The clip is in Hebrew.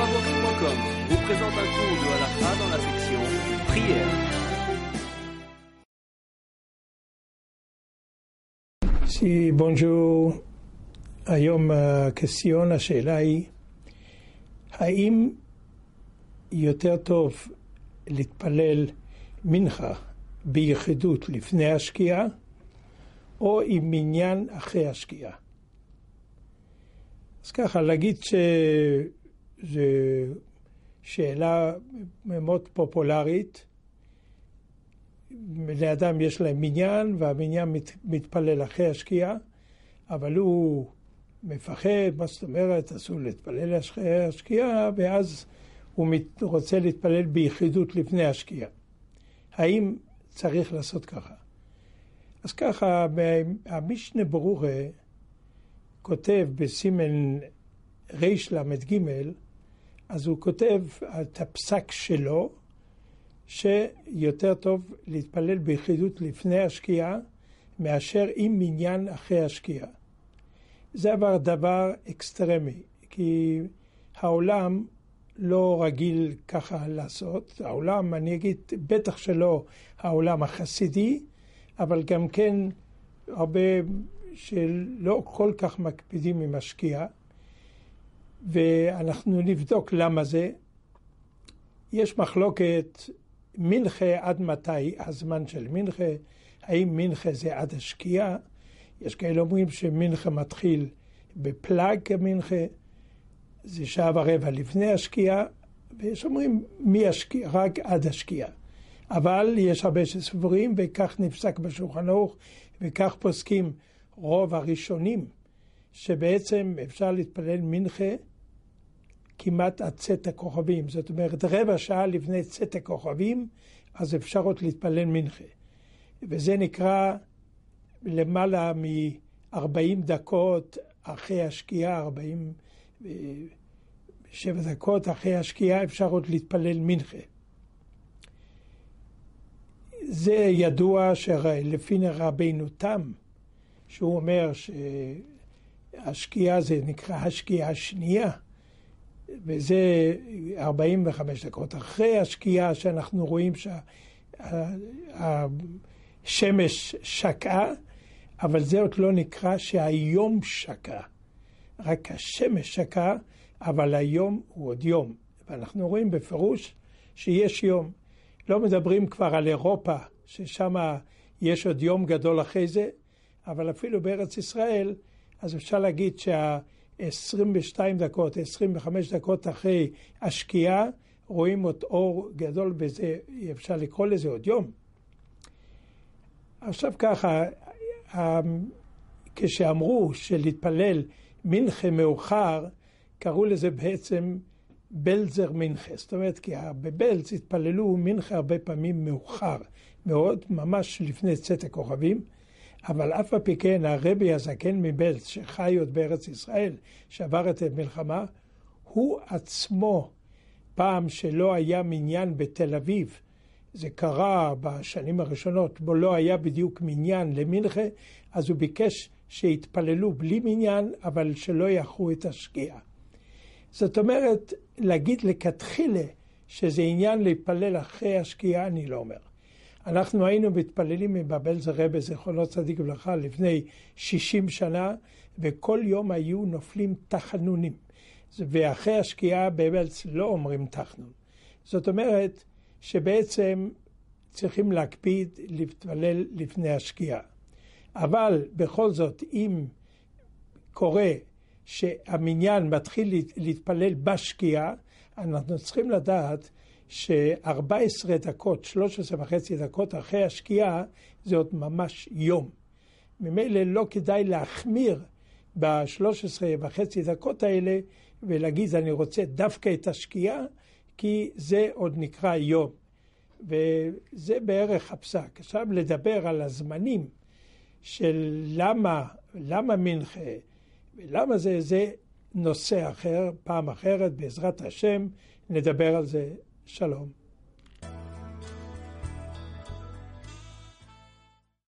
Toravox.com vous présente un cours de halakha dans la section prière. Si, בונג'ור, היום כסיון השאלה היא, האם יותר טוב להתפלל מנחה ביחידות לפני השקיעה, או עם מניין אחרי השקיעה? אז ככה, להגיד שזו שאלה מאוד פופולרית, בני אדם יש להם מניין, והמניין מת, מתפלל אחרי השקיעה, אבל הוא מפחד, מה זאת אומרת, אסור להתפלל אחרי השקיעה, ואז הוא מת, רוצה להתפלל ביחידות לפני השקיעה. האם צריך לעשות ככה? אז ככה, המשנה ברורה כותב בסימן רל"ג, אז הוא כותב את הפסק שלו, שיותר טוב להתפלל ביחידות לפני השקיעה מאשר עם מניין אחרי השקיעה. זה אבל דבר אקסטרמי, כי העולם לא רגיל ככה לעשות. העולם, אני אגיד, בטח שלא העולם החסידי, אבל גם כן הרבה שלא כל כך מקפידים עם השקיעה, ואנחנו נבדוק למה זה. יש מחלוקת מנחה עד מתי הזמן של מנחה, האם מנחה זה עד השקיעה? יש כאלה אומרים שמנחה מתחיל בפלאג כמנחה, זה שעה ורבע לפני השקיעה, ויש אומרים מהשקיעה, רק עד השקיעה. אבל יש הרבה שסבורים, וכך נפסק בשולחן ערוך, וכך פוסקים רוב הראשונים, שבעצם אפשר להתפלל מנחה כמעט עד צאת הכוכבים. זאת אומרת, רבע שעה לפני צאת הכוכבים, אז אפשר עוד להתפלל מנחה. וזה נקרא למעלה מ-40 דקות אחרי השקיעה, 47 דקות אחרי השקיעה, אפשר עוד להתפלל מנחה. זה ידוע שלפי רבינו תם, שהוא אומר שהשקיעה זה נקרא השקיעה השנייה, וזה 45 דקות. אחרי השקיעה שאנחנו רואים שהשמש שקעה, אבל זה עוד לא נקרא שהיום שקע. רק השמש שקע, אבל היום הוא עוד יום. ואנחנו רואים בפירוש שיש יום. לא מדברים כבר על אירופה, ששם יש עוד יום גדול אחרי זה, אבל אפילו בארץ ישראל, אז אפשר להגיד שה... 22 דקות, 25 דקות אחרי השקיעה, רואים עוד אור גדול בזה, אפשר לקרוא לזה עוד יום. עכשיו ככה, כשאמרו שלהתפלל מנחה מאוחר, קראו לזה בעצם בלזר מנחה. זאת אומרת, כי בבלז התפללו מנחה הרבה פעמים מאוחר מאוד, ממש לפני צאת הכוכבים. אבל אף על פי כן הרבי הזקן מבלץ, שחי עוד בארץ ישראל, שעבר את המלחמה, הוא עצמו, פעם שלא היה מניין בתל אביב, זה קרה בשנים הראשונות, בו לא היה בדיוק מניין למנחה, אז הוא ביקש שיתפללו בלי מניין, אבל שלא יאחרו את השקיעה. זאת אומרת, להגיד לכתחילה שזה עניין להתפלל אחרי השקיעה, אני לא אומר. אנחנו היינו מתפללים עם בבלזר רבה, זכרונו צדיק וברכה, לפני 60 שנה, וכל יום היו נופלים תחנונים. ואחרי השקיעה בבלז לא אומרים תחנון. זאת אומרת שבעצם צריכים להקפיד להתפלל לפני השקיעה. אבל בכל זאת, אם קורה שהמניין מתחיל להתפלל בשקיעה, אנחנו צריכים לדעת ש-14 דקות, 13 וחצי דקות אחרי השקיעה, זה עוד ממש יום. ממילא לא כדאי להחמיר ב-13 וחצי דקות האלה ולהגיד אני רוצה דווקא את השקיעה, כי זה עוד נקרא יום. וזה בערך הפסק. עכשיו לדבר על הזמנים של למה, למה מנחה ולמה זה, זה נושא אחר, פעם אחרת, בעזרת השם, נדבר על זה Shalom.